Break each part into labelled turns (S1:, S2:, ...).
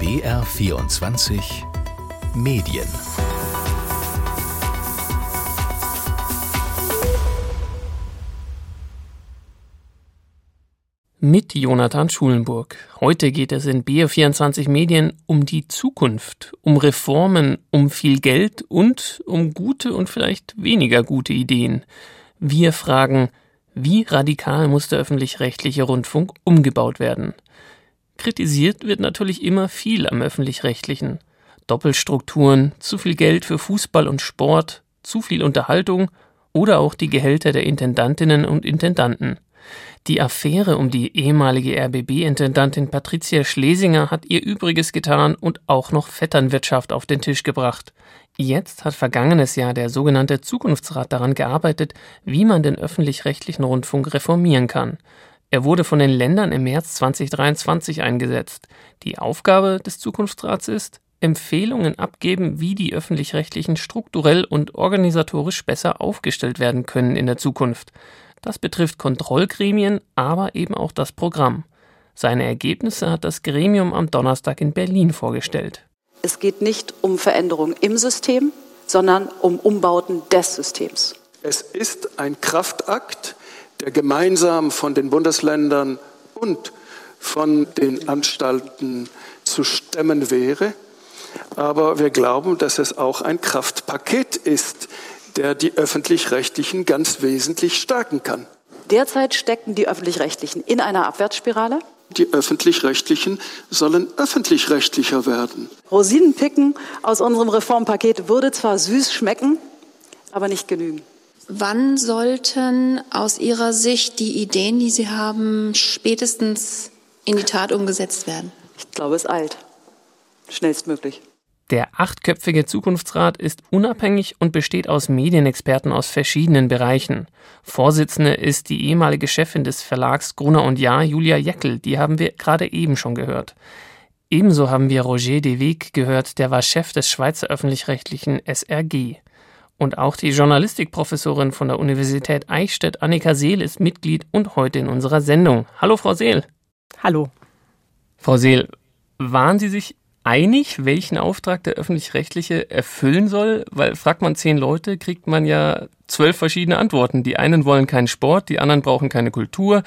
S1: BR24 Medien
S2: Mit Jonathan Schulenburg. Heute geht es in BR24 Medien um die Zukunft, um Reformen, um viel Geld und um gute und vielleicht weniger gute Ideen. Wir fragen, wie radikal muss der öffentlich-rechtliche Rundfunk umgebaut werden? Kritisiert wird natürlich immer viel am öffentlich-rechtlichen. Doppelstrukturen, zu viel Geld für Fußball und Sport, zu viel Unterhaltung oder auch die Gehälter der Intendantinnen und Intendanten. Die Affäre um die ehemalige RBB-Intendantin Patricia Schlesinger hat ihr Übriges getan und auch noch Vetternwirtschaft auf den Tisch gebracht. Jetzt hat vergangenes Jahr der sogenannte Zukunftsrat daran gearbeitet, wie man den öffentlich-rechtlichen Rundfunk reformieren kann. Er wurde von den Ländern im März 2023 eingesetzt. Die Aufgabe des Zukunftsrats ist, Empfehlungen abgeben, wie die öffentlich-rechtlichen strukturell und organisatorisch besser aufgestellt werden können in der Zukunft. Das betrifft Kontrollgremien, aber eben auch das Programm. Seine Ergebnisse hat das Gremium am Donnerstag in Berlin vorgestellt.
S3: Es geht nicht um Veränderungen im System, sondern um Umbauten des Systems.
S4: Es ist ein Kraftakt, der gemeinsam von den Bundesländern und von den Anstalten zu stemmen wäre. Aber wir glauben, dass es auch ein Kraftpaket ist, der die öffentlich-rechtlichen ganz wesentlich stärken kann.
S3: Derzeit stecken die öffentlich-rechtlichen in einer Abwärtsspirale.
S4: Die öffentlich-rechtlichen sollen öffentlich-rechtlicher werden.
S3: Rosinenpicken aus unserem Reformpaket würde zwar süß schmecken, aber nicht genügen.
S5: Wann sollten aus Ihrer Sicht die Ideen, die Sie haben, spätestens in die Tat umgesetzt werden?
S3: Ich glaube, es eilt. Schnellstmöglich.
S2: Der achtköpfige Zukunftsrat ist unabhängig und besteht aus Medienexperten aus verschiedenen Bereichen. Vorsitzende ist die ehemalige Chefin des Verlags Gruner und Jahr, Julia Jeckel, die haben wir gerade eben schon gehört. Ebenso haben wir Roger de Weg gehört, der war Chef des Schweizer öffentlich-rechtlichen SRG. Und auch die Journalistikprofessorin von der Universität Eichstätt, Annika Seel, ist Mitglied und heute in unserer Sendung. Hallo, Frau Seel.
S6: Hallo.
S2: Frau Seel, waren Sie sich einig, welchen Auftrag der öffentlich-rechtliche erfüllen soll? Weil fragt man zehn Leute, kriegt man ja zwölf verschiedene Antworten. Die einen wollen keinen Sport, die anderen brauchen keine Kultur.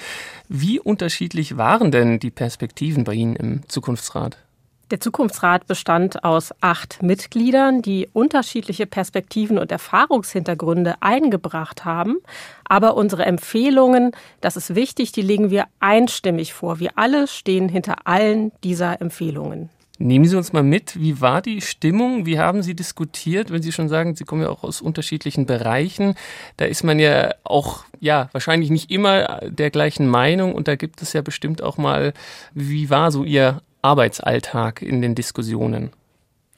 S2: Wie unterschiedlich waren denn die Perspektiven bei Ihnen im Zukunftsrat?
S6: Der Zukunftsrat bestand aus acht Mitgliedern, die unterschiedliche Perspektiven und Erfahrungshintergründe eingebracht haben. Aber unsere Empfehlungen, das ist wichtig, die legen wir einstimmig vor. Wir alle stehen hinter allen dieser Empfehlungen.
S2: Nehmen Sie uns mal mit, wie war die Stimmung? Wie haben Sie diskutiert, wenn Sie schon sagen, Sie kommen ja auch aus unterschiedlichen Bereichen? Da ist man ja auch, ja, wahrscheinlich nicht immer der gleichen Meinung und da gibt es ja bestimmt auch mal, wie war so Ihr Arbeitsalltag in den Diskussionen?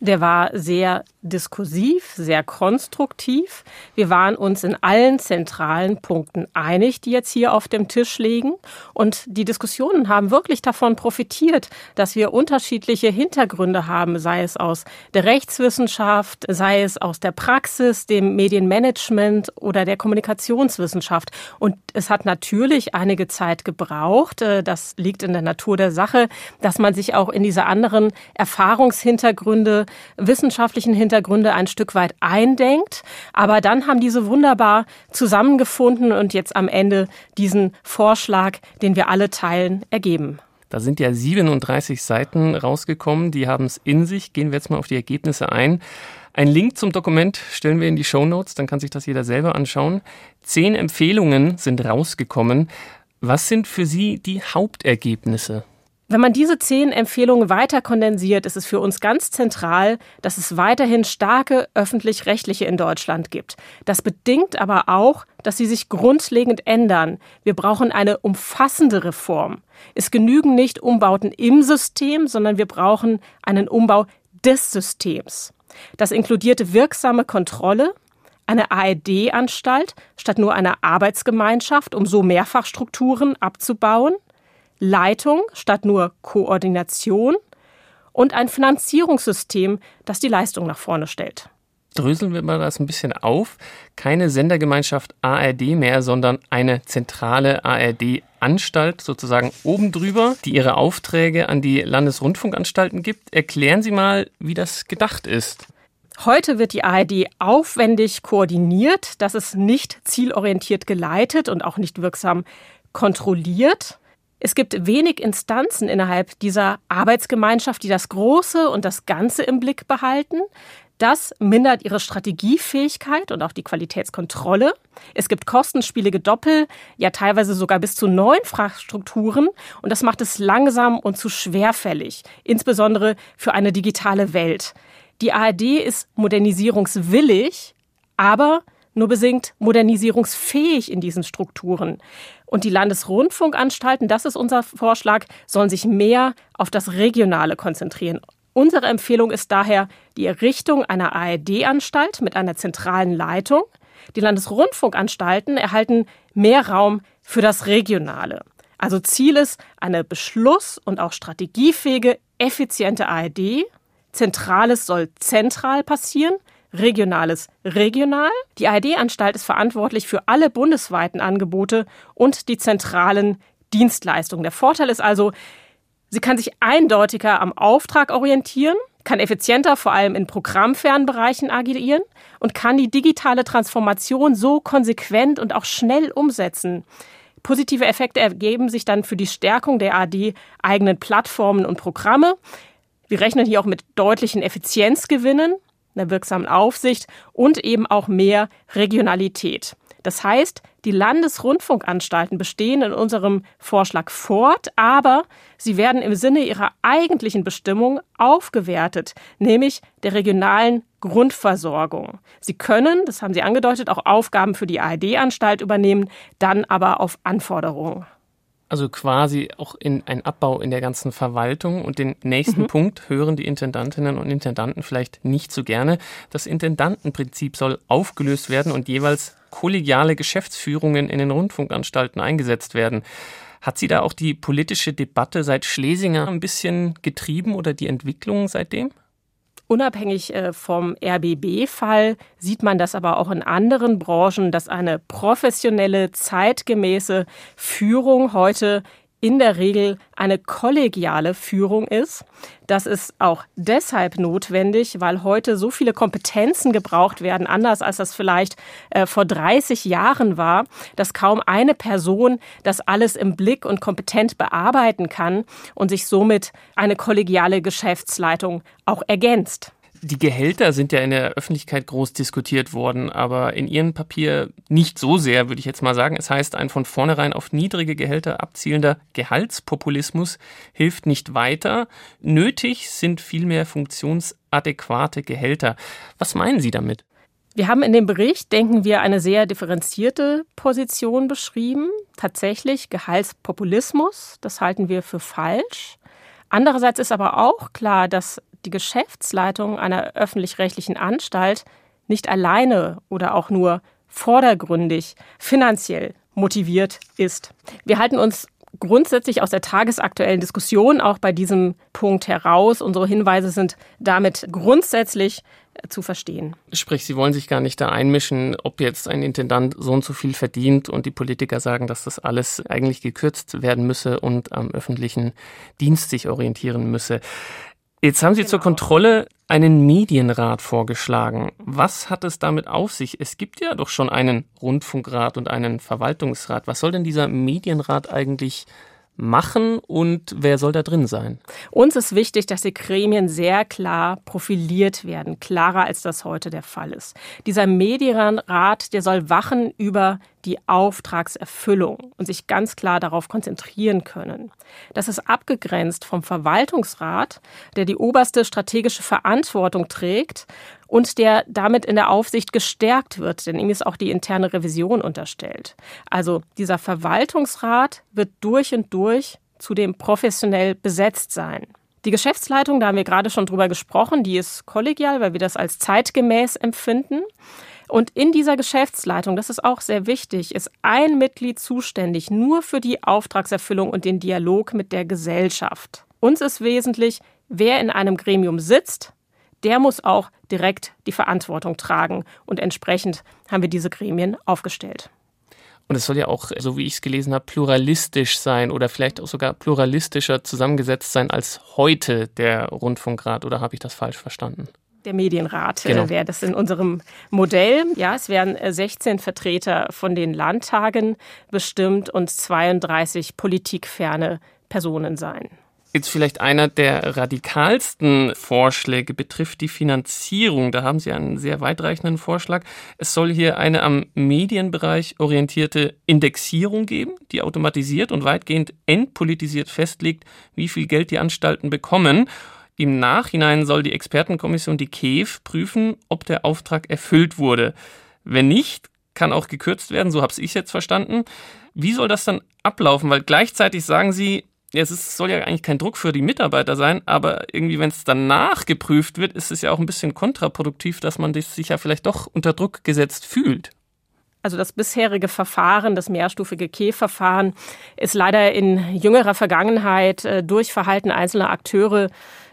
S6: Der war sehr diskursiv, sehr konstruktiv. Wir waren uns in allen zentralen Punkten einig, die jetzt hier auf dem Tisch liegen. Und die Diskussionen haben wirklich davon profitiert, dass wir unterschiedliche Hintergründe haben, sei es aus der Rechtswissenschaft, sei es aus der Praxis, dem Medienmanagement oder der Kommunikationswissenschaft. Und es hat natürlich einige Zeit gebraucht, äh, das liegt in der Natur der Sache, dass man sich auch in diese anderen Erfahrungshintergründe wissenschaftlichen Hintergründe ein Stück weit eindenkt. Aber dann haben diese wunderbar zusammengefunden und jetzt am Ende diesen Vorschlag, den wir alle teilen, ergeben.
S2: Da sind ja 37 Seiten rausgekommen, die haben es in sich. Gehen wir jetzt mal auf die Ergebnisse ein. Ein Link zum Dokument stellen wir in die Show Notes, dann kann sich das jeder selber anschauen. Zehn Empfehlungen sind rausgekommen. Was sind für Sie die Hauptergebnisse?
S6: Wenn man diese zehn Empfehlungen weiter kondensiert, ist es für uns ganz zentral, dass es weiterhin starke öffentlich-rechtliche in Deutschland gibt. Das bedingt aber auch, dass sie sich grundlegend ändern. Wir brauchen eine umfassende Reform. Es genügen nicht Umbauten im System, sondern wir brauchen einen Umbau des Systems. Das inkludierte wirksame Kontrolle, eine ARD-Anstalt statt nur einer Arbeitsgemeinschaft, um so Mehrfachstrukturen abzubauen, Leitung statt nur Koordination und ein Finanzierungssystem, das die Leistung nach vorne stellt.
S2: dröseln wir mal das ein bisschen auf. Keine Sendergemeinschaft ARD mehr, sondern eine zentrale ARD-Anstalt sozusagen oben drüber, die ihre Aufträge an die Landesrundfunkanstalten gibt. Erklären Sie mal, wie das gedacht ist.
S6: Heute wird die ARD aufwendig koordiniert. Das ist nicht zielorientiert geleitet und auch nicht wirksam kontrolliert. Es gibt wenig Instanzen innerhalb dieser Arbeitsgemeinschaft, die das Große und das Ganze im Blick behalten. Das mindert ihre Strategiefähigkeit und auch die Qualitätskontrolle. Es gibt kostenspielige Doppel, ja teilweise sogar bis zu neun Infrastrukturen und das macht es langsam und zu schwerfällig, insbesondere für eine digitale Welt. Die ARD ist modernisierungswillig, aber nur besingt modernisierungsfähig in diesen Strukturen. Und die Landesrundfunkanstalten, das ist unser Vorschlag, sollen sich mehr auf das Regionale konzentrieren. Unsere Empfehlung ist daher die Errichtung einer ARD-Anstalt mit einer zentralen Leitung. Die Landesrundfunkanstalten erhalten mehr Raum für das Regionale. Also Ziel ist eine beschluss- und auch strategiefähige, effiziente ARD. Zentrales soll zentral passieren, Regionales regional. Die ARD-Anstalt ist verantwortlich für alle bundesweiten Angebote und die zentralen Dienstleistungen. Der Vorteil ist also, Sie kann sich eindeutiger am Auftrag orientieren, kann effizienter vor allem in programmfernen Bereichen agieren und kann die digitale Transformation so konsequent und auch schnell umsetzen. Positive Effekte ergeben sich dann für die Stärkung der AD eigenen Plattformen und Programme. Wir rechnen hier auch mit deutlichen Effizienzgewinnen, einer wirksamen Aufsicht und eben auch mehr Regionalität. Das heißt, die Landesrundfunkanstalten bestehen in unserem Vorschlag fort, aber sie werden im Sinne ihrer eigentlichen Bestimmung aufgewertet, nämlich der regionalen Grundversorgung. Sie können, das haben Sie angedeutet, auch Aufgaben für die ARD-Anstalt übernehmen, dann aber auf Anforderung.
S2: Also quasi auch in ein Abbau in der ganzen Verwaltung. Und den nächsten mhm. Punkt hören die Intendantinnen und Intendanten vielleicht nicht so gerne. Das Intendantenprinzip soll aufgelöst werden und jeweils kollegiale Geschäftsführungen in den Rundfunkanstalten eingesetzt werden. Hat sie da auch die politische Debatte seit Schlesinger ein bisschen getrieben oder die Entwicklung seitdem?
S6: Unabhängig äh, vom RBB-Fall sieht man das aber auch in anderen Branchen, dass eine professionelle, zeitgemäße Führung heute in der Regel eine kollegiale Führung ist. Das ist auch deshalb notwendig, weil heute so viele Kompetenzen gebraucht werden, anders als das vielleicht äh, vor 30 Jahren war, dass kaum eine Person das alles im Blick und kompetent bearbeiten kann und sich somit eine kollegiale Geschäftsleitung auch ergänzt.
S2: Die Gehälter sind ja in der Öffentlichkeit groß diskutiert worden, aber in Ihrem Papier nicht so sehr, würde ich jetzt mal sagen. Es heißt, ein von vornherein auf niedrige Gehälter abzielender Gehaltspopulismus hilft nicht weiter. Nötig sind vielmehr funktionsadäquate Gehälter. Was meinen Sie damit?
S6: Wir haben in dem Bericht, denken wir, eine sehr differenzierte Position beschrieben. Tatsächlich Gehaltspopulismus, das halten wir für falsch. Andererseits ist aber auch klar, dass die Geschäftsleitung einer öffentlich-rechtlichen Anstalt nicht alleine oder auch nur vordergründig finanziell motiviert ist. Wir halten uns grundsätzlich aus der tagesaktuellen Diskussion auch bei diesem Punkt heraus. Unsere Hinweise sind damit grundsätzlich äh, zu verstehen.
S2: Sprich, Sie wollen sich gar nicht da einmischen, ob jetzt ein Intendant so und so viel verdient und die Politiker sagen, dass das alles eigentlich gekürzt werden müsse und am öffentlichen Dienst sich orientieren müsse. Jetzt haben Sie genau. zur Kontrolle einen Medienrat vorgeschlagen. Was hat es damit auf sich? Es gibt ja doch schon einen Rundfunkrat und einen Verwaltungsrat. Was soll denn dieser Medienrat eigentlich machen und wer soll da drin sein?
S6: Uns ist wichtig, dass die Gremien sehr klar profiliert werden, klarer als das heute der Fall ist. Dieser Medienrat, der soll wachen über die Auftragserfüllung und sich ganz klar darauf konzentrieren können. Das ist abgegrenzt vom Verwaltungsrat, der die oberste strategische Verantwortung trägt und der damit in der Aufsicht gestärkt wird, denn ihm ist auch die interne Revision unterstellt. Also dieser Verwaltungsrat wird durch und durch zudem professionell besetzt sein. Die Geschäftsleitung, da haben wir gerade schon drüber gesprochen, die ist kollegial, weil wir das als zeitgemäß empfinden. Und in dieser Geschäftsleitung, das ist auch sehr wichtig, ist ein Mitglied zuständig nur für die Auftragserfüllung und den Dialog mit der Gesellschaft. Uns ist wesentlich, wer in einem Gremium sitzt, der muss auch direkt die Verantwortung tragen. Und entsprechend haben wir diese Gremien aufgestellt.
S2: Und es soll ja auch, so wie ich es gelesen habe, pluralistisch sein oder vielleicht auch sogar pluralistischer zusammengesetzt sein als heute der Rundfunkrat. Oder habe ich das falsch verstanden?
S6: Der Medienrat äh, genau. wäre das in unserem Modell. Ja, es werden 16 äh, Vertreter von den Landtagen bestimmt und 32 politikferne Personen sein.
S2: Jetzt vielleicht einer der radikalsten Vorschläge betrifft die Finanzierung. Da haben Sie einen sehr weitreichenden Vorschlag. Es soll hier eine am Medienbereich orientierte Indexierung geben, die automatisiert und weitgehend entpolitisiert festlegt, wie viel Geld die Anstalten bekommen. Im Nachhinein soll die Expertenkommission die KEF prüfen, ob der Auftrag erfüllt wurde. Wenn nicht, kann auch gekürzt werden, so habe ich jetzt verstanden. Wie soll das dann ablaufen? Weil gleichzeitig sagen Sie, es ist, soll ja eigentlich kein Druck für die Mitarbeiter sein, aber irgendwie, wenn es danach geprüft wird, ist es ja auch ein bisschen kontraproduktiv, dass man sich ja vielleicht doch unter Druck gesetzt fühlt.
S6: Also das bisherige Verfahren, das mehrstufige K-Verfahren, ist leider in jüngerer Vergangenheit äh, durch Verhalten einzelner Akteure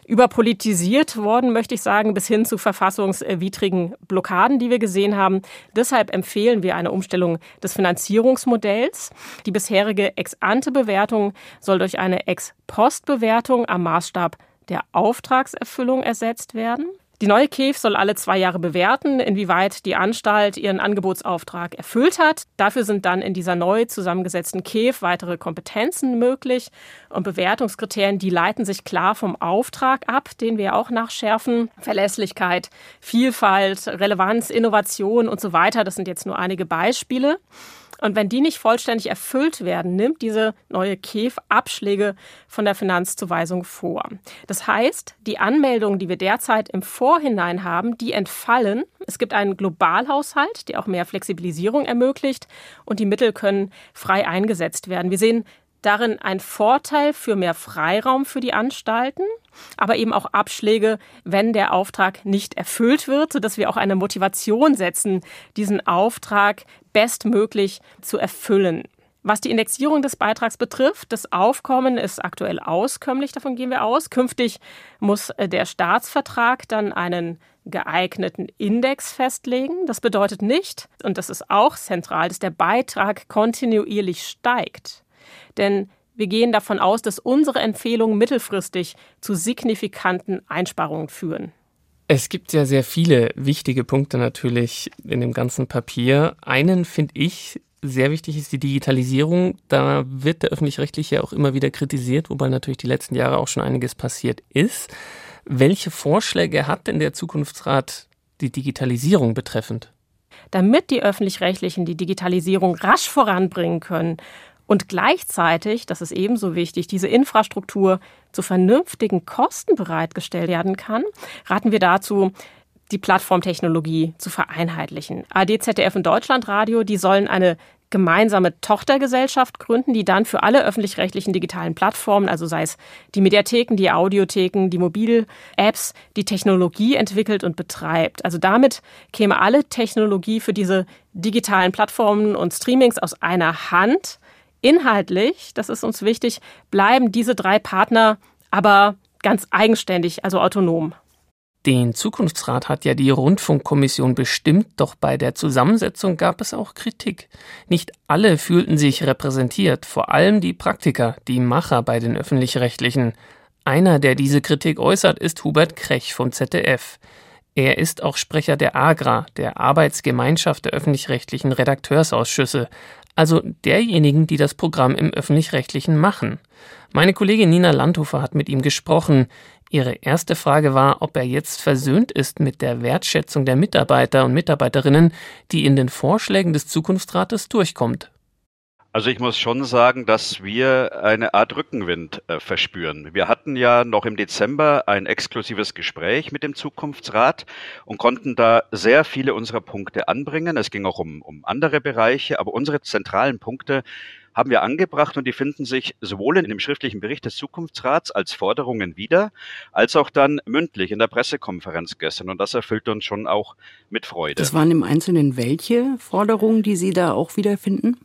S6: überpolitisiert worden, möchte ich sagen, bis hin zu verfassungswidrigen Blockaden, die wir gesehen haben. Deshalb empfehlen wir eine Umstellung des Finanzierungsmodells. Die bisherige Ex-ante-Bewertung soll durch eine Ex-post-Bewertung am Maßstab der Auftragserfüllung ersetzt werden. Die neue KEF soll alle zwei Jahre bewerten, inwieweit die Anstalt ihren Angebotsauftrag erfüllt hat. Dafür sind dann in dieser neu zusammengesetzten KEF weitere Kompetenzen möglich und Bewertungskriterien, die leiten sich klar vom Auftrag ab, den wir auch nachschärfen. Verlässlichkeit, Vielfalt, Relevanz, Innovation und so weiter. Das sind jetzt nur einige Beispiele. Und wenn die nicht vollständig erfüllt werden, nimmt diese neue KEF Abschläge von der Finanzzuweisung vor. Das heißt, die Anmeldungen, die wir derzeit im Vorhinein haben, die entfallen. Es gibt einen Globalhaushalt, der auch mehr Flexibilisierung ermöglicht und die Mittel können frei eingesetzt werden. Wir sehen darin einen Vorteil für mehr Freiraum für die Anstalten, aber eben auch Abschläge, wenn der Auftrag nicht erfüllt wird, sodass wir auch eine Motivation setzen, diesen Auftrag bestmöglich zu erfüllen. Was die Indexierung des Beitrags betrifft, das Aufkommen ist aktuell auskömmlich, davon gehen wir aus. Künftig muss äh, der Staatsvertrag dann einen geeigneten Index festlegen. Das bedeutet nicht, und das ist auch zentral, dass der Beitrag kontinuierlich steigt. Denn wir gehen davon aus, dass unsere Empfehlungen mittelfristig zu signifikanten Einsparungen führen.
S2: Es gibt ja sehr viele wichtige Punkte natürlich in dem ganzen Papier. Einen finde ich sehr wichtig ist die Digitalisierung. Da wird der öffentlich-rechtliche auch immer wieder kritisiert, wobei natürlich die letzten Jahre auch schon einiges passiert ist. Welche Vorschläge hat denn der Zukunftsrat die Digitalisierung betreffend?
S6: Damit die öffentlich-rechtlichen die Digitalisierung rasch voranbringen können und gleichzeitig, das ist ebenso wichtig, diese Infrastruktur zu vernünftigen Kosten bereitgestellt werden kann, raten wir dazu, die Plattformtechnologie zu vereinheitlichen. AD, ZDF und Deutschlandradio, die sollen eine gemeinsame Tochtergesellschaft gründen, die dann für alle öffentlich-rechtlichen digitalen Plattformen, also sei es die Mediatheken, die Audiotheken, die Mobil-Apps, die Technologie entwickelt und betreibt. Also damit käme alle Technologie für diese digitalen Plattformen und Streamings aus einer Hand Inhaltlich, das ist uns wichtig, bleiben diese drei Partner aber ganz eigenständig, also autonom.
S2: Den Zukunftsrat hat ja die Rundfunkkommission bestimmt, doch bei der Zusammensetzung gab es auch Kritik. Nicht alle fühlten sich repräsentiert, vor allem die Praktiker, die Macher bei den öffentlich-rechtlichen. Einer, der diese Kritik äußert, ist Hubert Krech vom ZDF. Er ist auch Sprecher der AGRA, der Arbeitsgemeinschaft der öffentlich-rechtlichen Redakteursausschüsse also derjenigen, die das Programm im öffentlich-rechtlichen machen. Meine Kollegin Nina Landhofer hat mit ihm gesprochen. Ihre erste Frage war, ob er jetzt versöhnt ist mit der Wertschätzung der Mitarbeiter und Mitarbeiterinnen, die in den Vorschlägen des Zukunftsrates durchkommt.
S7: Also ich muss schon sagen, dass wir eine Art Rückenwind äh, verspüren. Wir hatten ja noch im Dezember ein exklusives Gespräch mit dem Zukunftsrat und konnten da sehr viele unserer Punkte anbringen. Es ging auch um, um andere Bereiche, aber unsere zentralen Punkte haben wir angebracht und die finden sich sowohl in dem schriftlichen Bericht des Zukunftsrats als Forderungen wieder, als auch dann mündlich in der Pressekonferenz gestern. Und das erfüllt uns schon auch mit Freude.
S8: Das waren im Einzelnen welche Forderungen, die Sie da auch wiederfinden?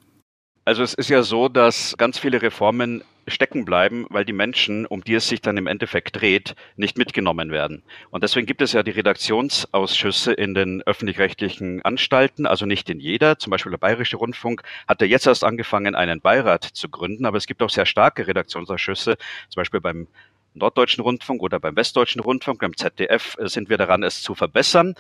S7: Also es ist ja so, dass ganz viele Reformen stecken bleiben, weil die Menschen, um die es sich dann im Endeffekt dreht, nicht mitgenommen werden. Und deswegen gibt es ja die Redaktionsausschüsse in den öffentlich-rechtlichen Anstalten, also nicht in jeder. Zum Beispiel der Bayerische Rundfunk hat ja jetzt erst angefangen, einen Beirat zu gründen, aber es gibt auch sehr starke Redaktionsausschüsse, zum Beispiel beim Norddeutschen Rundfunk oder beim Westdeutschen Rundfunk, beim ZDF sind wir daran, es zu verbessern.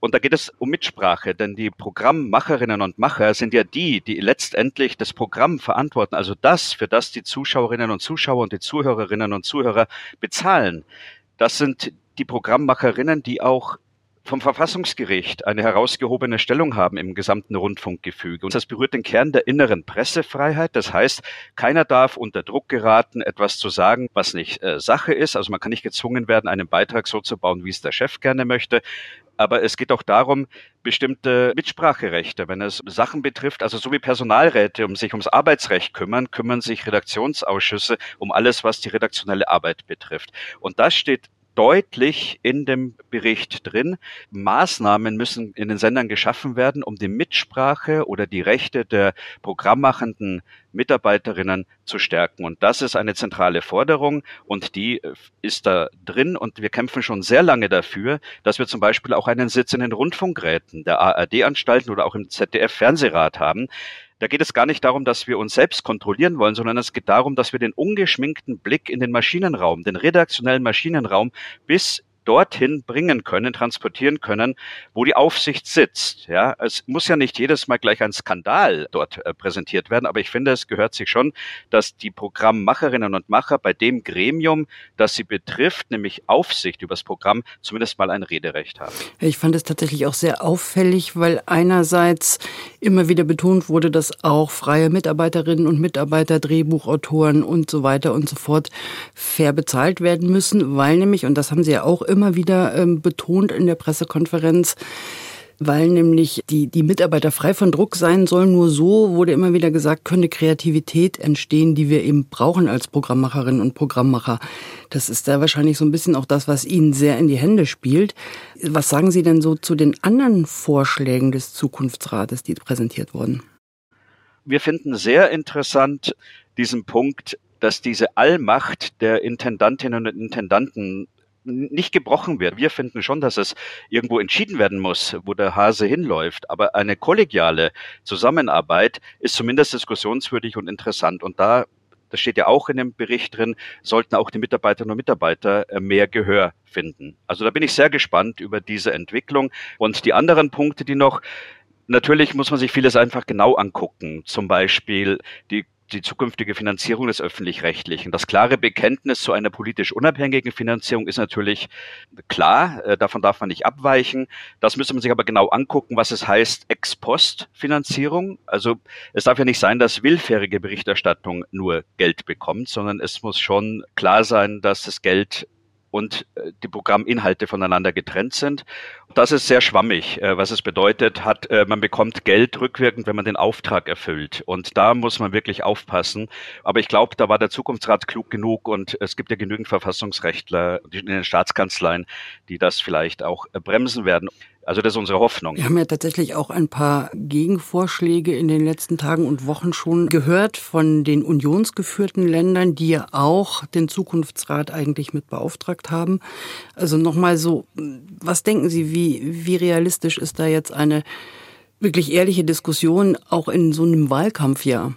S7: Und da geht es um Mitsprache, denn die Programmmacherinnen und Macher sind ja die, die letztendlich das Programm verantworten, also das, für das die Zuschauerinnen und Zuschauer und die Zuhörerinnen und Zuhörer bezahlen. Das sind die Programmmacherinnen, die auch vom Verfassungsgericht eine herausgehobene Stellung haben im gesamten Rundfunkgefüge. Und das berührt den Kern der inneren Pressefreiheit. Das heißt, keiner darf unter Druck geraten, etwas zu sagen, was nicht äh, Sache ist. Also man kann nicht gezwungen werden, einen Beitrag so zu bauen, wie es der Chef gerne möchte. Aber es geht auch darum, bestimmte Mitspracherechte, wenn es Sachen betrifft, also so wie Personalräte um sich ums Arbeitsrecht kümmern, kümmern sich Redaktionsausschüsse um alles, was die redaktionelle Arbeit betrifft. Und das steht deutlich in dem Bericht drin. Maßnahmen müssen in den Sendern geschaffen werden, um die Mitsprache oder die Rechte der programmmachenden Mitarbeiterinnen zu stärken. Und das ist eine zentrale Forderung und die ist da drin. Und wir kämpfen schon sehr lange dafür, dass wir zum Beispiel auch einen Sitz in den Rundfunkräten der ARD-Anstalten oder auch im ZDF-Fernsehrat haben. Da geht es gar nicht darum, dass wir uns selbst kontrollieren wollen, sondern es geht darum, dass wir den ungeschminkten Blick in den Maschinenraum, den redaktionellen Maschinenraum bis dorthin bringen können, transportieren können, wo die Aufsicht sitzt. Ja, es muss ja nicht jedes Mal gleich ein Skandal dort äh, präsentiert werden, aber ich finde, es gehört sich schon, dass die Programmmacherinnen und Macher bei dem Gremium, das sie betrifft, nämlich Aufsicht über das Programm, zumindest mal ein Rederecht haben.
S8: Ich fand es tatsächlich auch sehr auffällig, weil einerseits immer wieder betont wurde, dass auch freie Mitarbeiterinnen und Mitarbeiter, Drehbuchautoren und so weiter und so fort fair bezahlt werden müssen, weil nämlich, und das haben sie ja auch immer immer wieder ähm, betont in der Pressekonferenz, weil nämlich die, die Mitarbeiter frei von Druck sein sollen. Nur so wurde immer wieder gesagt, könnte Kreativität entstehen, die wir eben brauchen als Programmmacherinnen und Programmmacher. Das ist da wahrscheinlich so ein bisschen auch das, was Ihnen sehr in die Hände spielt. Was sagen Sie denn so zu den anderen Vorschlägen des Zukunftsrates, die präsentiert wurden?
S7: Wir finden sehr interessant diesen Punkt, dass diese Allmacht der Intendantinnen und Intendanten nicht gebrochen wird. Wir finden schon, dass es irgendwo entschieden werden muss, wo der Hase hinläuft. Aber eine kollegiale Zusammenarbeit ist zumindest diskussionswürdig und interessant. Und da das steht ja auch in dem Bericht drin, sollten auch die Mitarbeiterinnen und Mitarbeiter äh, mehr Gehör finden. Also da bin ich sehr gespannt über diese Entwicklung. Und die anderen Punkte, die noch Natürlich muss man sich vieles einfach genau angucken. Zum Beispiel die die zukünftige Finanzierung des öffentlich-rechtlichen. Das klare Bekenntnis zu einer politisch unabhängigen Finanzierung ist natürlich klar, äh, davon darf man nicht abweichen. Das müsste man sich aber genau angucken, was es heißt Ex-Post-Finanzierung. Also es darf ja nicht sein, dass willfährige Berichterstattung nur Geld bekommt, sondern es muss schon klar sein, dass das Geld und äh, die Programminhalte voneinander getrennt sind. Das ist sehr schwammig. Äh, was es bedeutet, hat, äh, man bekommt Geld rückwirkend, wenn man den Auftrag erfüllt. Und da muss man wirklich aufpassen. Aber ich glaube, da war der Zukunftsrat klug genug und es gibt ja genügend Verfassungsrechtler in den Staatskanzleien, die das vielleicht auch bremsen werden. Also das ist unsere Hoffnung.
S8: Wir haben ja tatsächlich auch ein paar Gegenvorschläge in den letzten Tagen und Wochen schon gehört von den unionsgeführten Ländern, die ja auch den Zukunftsrat eigentlich mit beauftragt haben. Also nochmal so, was denken Sie, wie, wie realistisch ist da jetzt eine wirklich ehrliche Diskussion auch in so einem Wahlkampfjahr?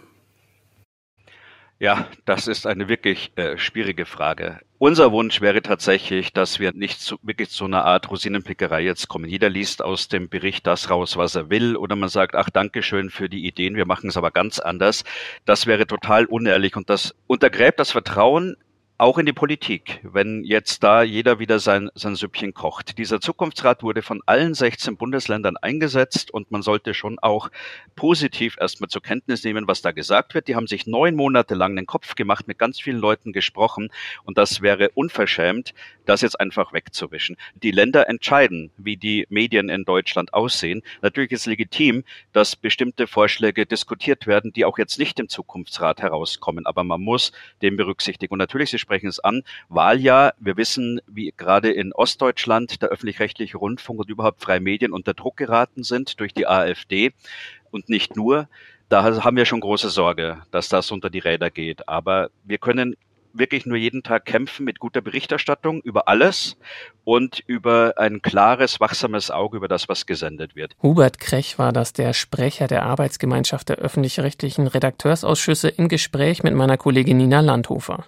S7: Ja, das ist eine wirklich äh, schwierige Frage. Unser Wunsch wäre tatsächlich, dass wir nicht zu, wirklich zu einer Art Rosinenpickerei jetzt kommen. Jeder liest aus dem Bericht das raus, was er will, oder man sagt, ach, Dankeschön für die Ideen, wir machen es aber ganz anders. Das wäre total unehrlich und das untergräbt das Vertrauen auch in die Politik, wenn jetzt da jeder wieder sein, sein Süppchen kocht. Dieser Zukunftsrat wurde von allen 16 Bundesländern eingesetzt und man sollte schon auch positiv erstmal zur Kenntnis nehmen, was da gesagt wird. Die haben sich neun Monate lang den Kopf gemacht, mit ganz vielen Leuten gesprochen und das wäre unverschämt, das jetzt einfach wegzuwischen. Die Länder entscheiden, wie die Medien in Deutschland aussehen. Natürlich ist legitim, dass bestimmte Vorschläge diskutiert werden, die auch jetzt nicht im Zukunftsrat herauskommen, aber man muss den berücksichtigen. Und natürlich, Sie sprechen es an, Wahljahr. Wir wissen, wie gerade in Ostdeutschland der öffentlich-rechtliche Rundfunk und überhaupt freie Medien unter Druck geraten sind durch die AfD und nicht nur. da haben wir schon große Sorge, dass das unter die Räder geht. Aber wir können wirklich nur jeden Tag kämpfen mit guter Berichterstattung über alles und über ein klares, wachsames Auge über das, was gesendet wird.
S2: Hubert Krech war das, der Sprecher der Arbeitsgemeinschaft der öffentlich-rechtlichen Redakteursausschüsse im Gespräch mit meiner Kollegin Nina Landhofer.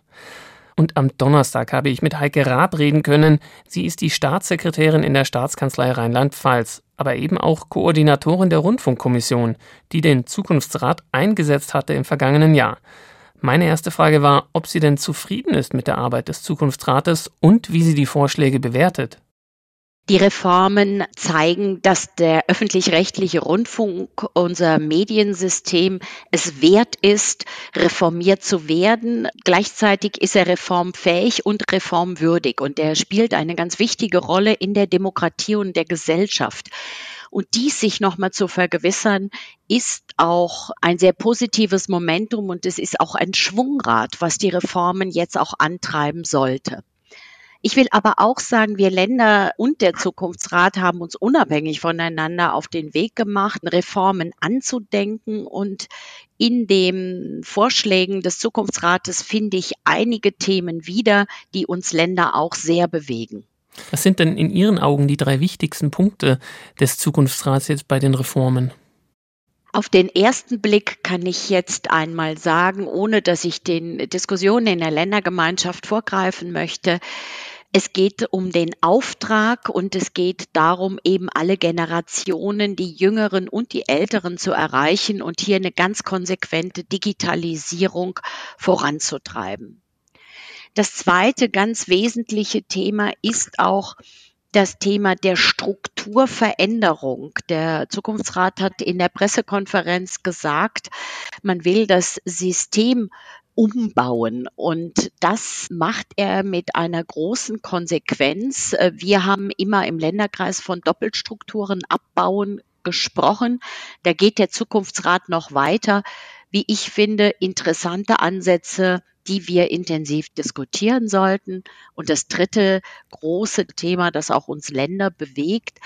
S2: Und am Donnerstag habe ich mit Heike Raab reden können. Sie ist die Staatssekretärin in der Staatskanzlei Rheinland-Pfalz, aber eben auch Koordinatorin der Rundfunkkommission, die den Zukunftsrat eingesetzt hatte im vergangenen Jahr. Meine erste Frage war, ob sie denn zufrieden ist mit der Arbeit des Zukunftsrates und wie sie die Vorschläge bewertet.
S9: Die Reformen zeigen, dass der öffentlich-rechtliche Rundfunk, unser Mediensystem, es wert ist, reformiert zu werden. Gleichzeitig ist er reformfähig und reformwürdig und er spielt eine ganz wichtige Rolle in der Demokratie und der Gesellschaft. Und dies sich nochmal zu vergewissern, ist auch ein sehr positives Momentum und es ist auch ein Schwungrad, was die Reformen jetzt auch antreiben sollte. Ich will aber auch sagen, wir Länder und der Zukunftsrat haben uns unabhängig voneinander auf den Weg gemacht, Reformen anzudenken und in den Vorschlägen des Zukunftsrates finde ich einige Themen wieder, die uns Länder auch sehr bewegen.
S2: Was sind denn in Ihren Augen die drei wichtigsten Punkte des Zukunftsrats jetzt bei den Reformen?
S9: Auf den ersten Blick kann ich jetzt einmal sagen, ohne dass ich den Diskussionen in der Ländergemeinschaft vorgreifen möchte, es geht um den Auftrag und es geht darum, eben alle Generationen, die Jüngeren und die Älteren zu erreichen und hier eine ganz konsequente Digitalisierung voranzutreiben. Das zweite ganz wesentliche Thema ist auch das Thema der Strukturveränderung. Der Zukunftsrat hat in der Pressekonferenz gesagt, man will das System umbauen. Und das macht er mit einer großen Konsequenz. Wir haben immer im Länderkreis von Doppelstrukturen abbauen gesprochen. Da geht der Zukunftsrat noch weiter. Wie ich finde, interessante Ansätze, die wir intensiv diskutieren sollten. Und das dritte große Thema, das auch uns Länder bewegt,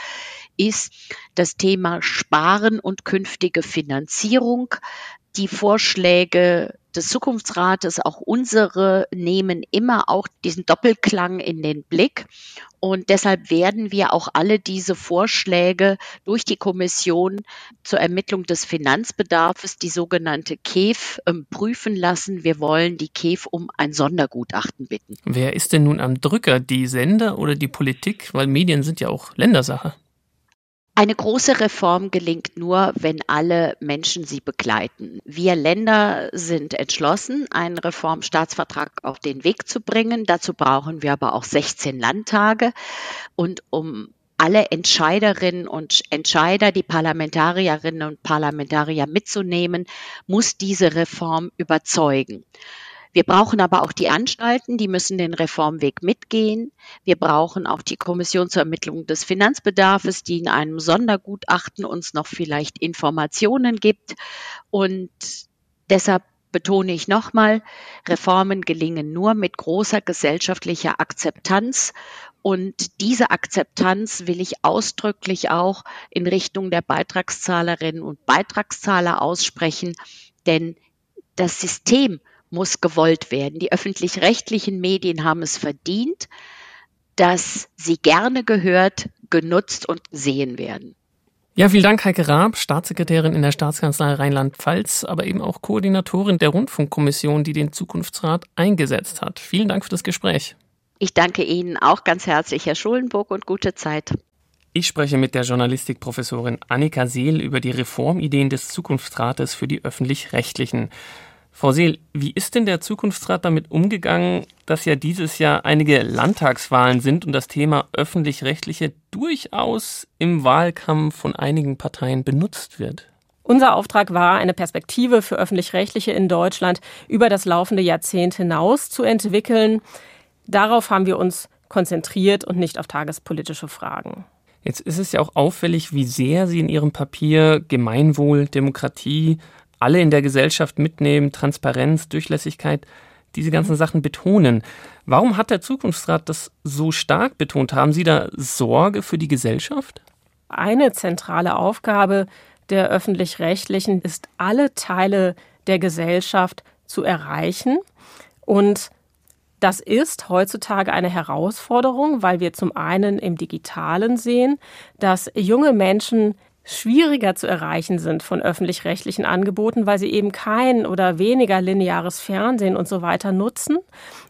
S9: ist das Thema Sparen und künftige Finanzierung. Die Vorschläge des Zukunftsrates, auch unsere, nehmen immer auch diesen Doppelklang in den Blick. Und deshalb werden wir auch alle diese Vorschläge durch die Kommission zur Ermittlung des Finanzbedarfs, die sogenannte KEF, ähm, prüfen lassen. Wir wollen die KEF um ein Sondergutachten bitten.
S2: Wer ist denn nun am Drücker, die Sender oder die Politik? Weil Medien sind ja auch Ländersache.
S9: Eine große Reform gelingt nur, wenn alle Menschen sie begleiten. Wir Länder sind entschlossen, einen Reformstaatsvertrag auf den Weg zu bringen. Dazu brauchen wir aber auch 16 Landtage. Und um alle Entscheiderinnen und Entscheider, die Parlamentarierinnen und Parlamentarier mitzunehmen, muss diese Reform überzeugen. Wir brauchen aber auch die Anstalten, die müssen den Reformweg mitgehen. Wir brauchen auch die Kommission zur Ermittlung des Finanzbedarfs, die in einem Sondergutachten uns noch vielleicht Informationen gibt. Und deshalb betone ich nochmal, Reformen gelingen nur mit großer gesellschaftlicher Akzeptanz. Und diese Akzeptanz will ich ausdrücklich auch in Richtung der Beitragszahlerinnen und Beitragszahler aussprechen, denn das System muss gewollt werden. Die öffentlich-rechtlichen Medien haben es verdient, dass sie gerne gehört, genutzt und gesehen werden.
S2: Ja, vielen Dank, Heike Raab, Staatssekretärin in der Staatskanzlei Rheinland-Pfalz, aber eben auch Koordinatorin der Rundfunkkommission, die den Zukunftsrat eingesetzt hat. Vielen Dank für das Gespräch.
S9: Ich danke Ihnen auch ganz herzlich, Herr Schulenburg, und gute Zeit.
S2: Ich spreche mit der Journalistikprofessorin Annika Seel über die Reformideen des Zukunftsrates für die öffentlich-rechtlichen. Frau Seel, wie ist denn der Zukunftsrat damit umgegangen, dass ja dieses Jahr einige Landtagswahlen sind und das Thema öffentlich-rechtliche durchaus im Wahlkampf von einigen Parteien benutzt wird?
S6: Unser Auftrag war, eine Perspektive für öffentlich-rechtliche in Deutschland über das laufende Jahrzehnt hinaus zu entwickeln. Darauf haben wir uns konzentriert und nicht auf tagespolitische Fragen.
S2: Jetzt ist es ja auch auffällig, wie sehr Sie in Ihrem Papier Gemeinwohl, Demokratie, alle in der Gesellschaft mitnehmen, Transparenz, Durchlässigkeit, diese ganzen mhm. Sachen betonen. Warum hat der Zukunftsrat das so stark betont? Haben Sie da Sorge für die Gesellschaft?
S6: Eine zentrale Aufgabe der öffentlich-rechtlichen ist, alle Teile der Gesellschaft zu erreichen. Und das ist heutzutage eine Herausforderung, weil wir zum einen im digitalen sehen, dass junge Menschen schwieriger zu erreichen sind von öffentlich-rechtlichen Angeboten, weil sie eben kein oder weniger lineares Fernsehen und so weiter nutzen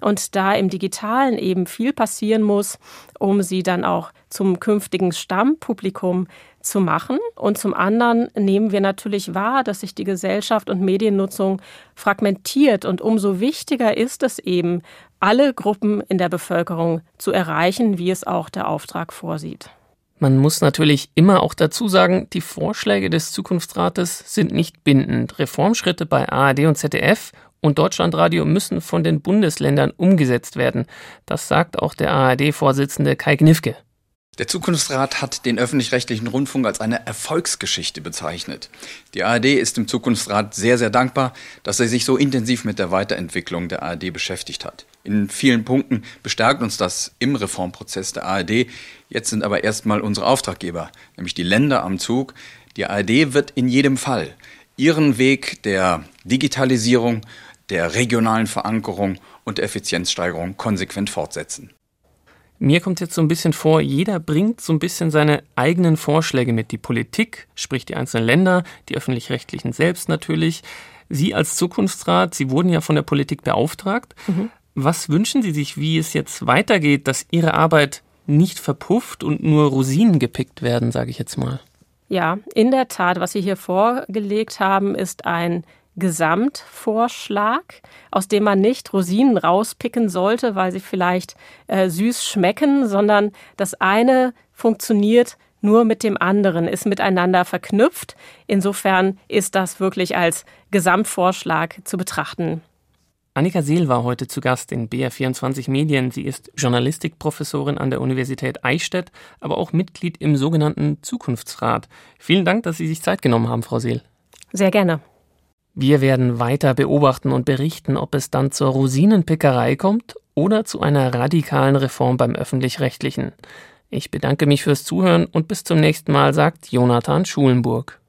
S6: und da im digitalen eben viel passieren muss, um sie dann auch zum künftigen Stammpublikum zu machen. Und zum anderen nehmen wir natürlich wahr, dass sich die Gesellschaft und Mediennutzung fragmentiert. Und umso wichtiger ist es eben, alle Gruppen in der Bevölkerung zu erreichen, wie es auch der Auftrag vorsieht.
S2: Man muss natürlich immer auch dazu sagen, die Vorschläge des Zukunftsrates sind nicht bindend. Reformschritte bei ARD und ZDF und Deutschlandradio müssen von den Bundesländern umgesetzt werden. Das sagt auch der ARD-Vorsitzende Kai Gnifke.
S10: Der Zukunftsrat hat den öffentlich-rechtlichen Rundfunk als eine Erfolgsgeschichte bezeichnet. Die ARD ist dem Zukunftsrat sehr, sehr dankbar, dass er sich so intensiv mit der Weiterentwicklung der ARD beschäftigt hat. In vielen Punkten bestärkt uns das im Reformprozess der ARD. Jetzt sind aber erstmal unsere Auftraggeber, nämlich die Länder am Zug. Die ARD wird in jedem Fall ihren Weg der Digitalisierung, der regionalen Verankerung und der Effizienzsteigerung konsequent fortsetzen.
S2: Mir kommt jetzt so ein bisschen vor, jeder bringt so ein bisschen seine eigenen Vorschläge mit. Die Politik, sprich die einzelnen Länder, die öffentlich-rechtlichen selbst natürlich. Sie als Zukunftsrat, Sie wurden ja von der Politik beauftragt. Mhm. Was wünschen Sie sich, wie es jetzt weitergeht, dass Ihre Arbeit nicht verpufft und nur Rosinen gepickt werden, sage ich jetzt mal?
S6: Ja, in der Tat, was Sie hier vorgelegt haben, ist ein Gesamtvorschlag, aus dem man nicht Rosinen rauspicken sollte, weil sie vielleicht äh, süß schmecken, sondern das eine funktioniert nur mit dem anderen, ist miteinander verknüpft. Insofern ist das wirklich als Gesamtvorschlag zu betrachten.
S2: Annika Seel war heute zu Gast in BR24 Medien. Sie ist Journalistikprofessorin an der Universität Eichstätt, aber auch Mitglied im sogenannten Zukunftsrat. Vielen Dank, dass Sie sich Zeit genommen haben, Frau Seel.
S6: Sehr gerne.
S2: Wir werden weiter beobachten und berichten, ob es dann zur Rosinenpickerei kommt oder zu einer radikalen Reform beim öffentlich-rechtlichen. Ich bedanke mich fürs Zuhören und bis zum nächsten Mal, sagt Jonathan Schulenburg.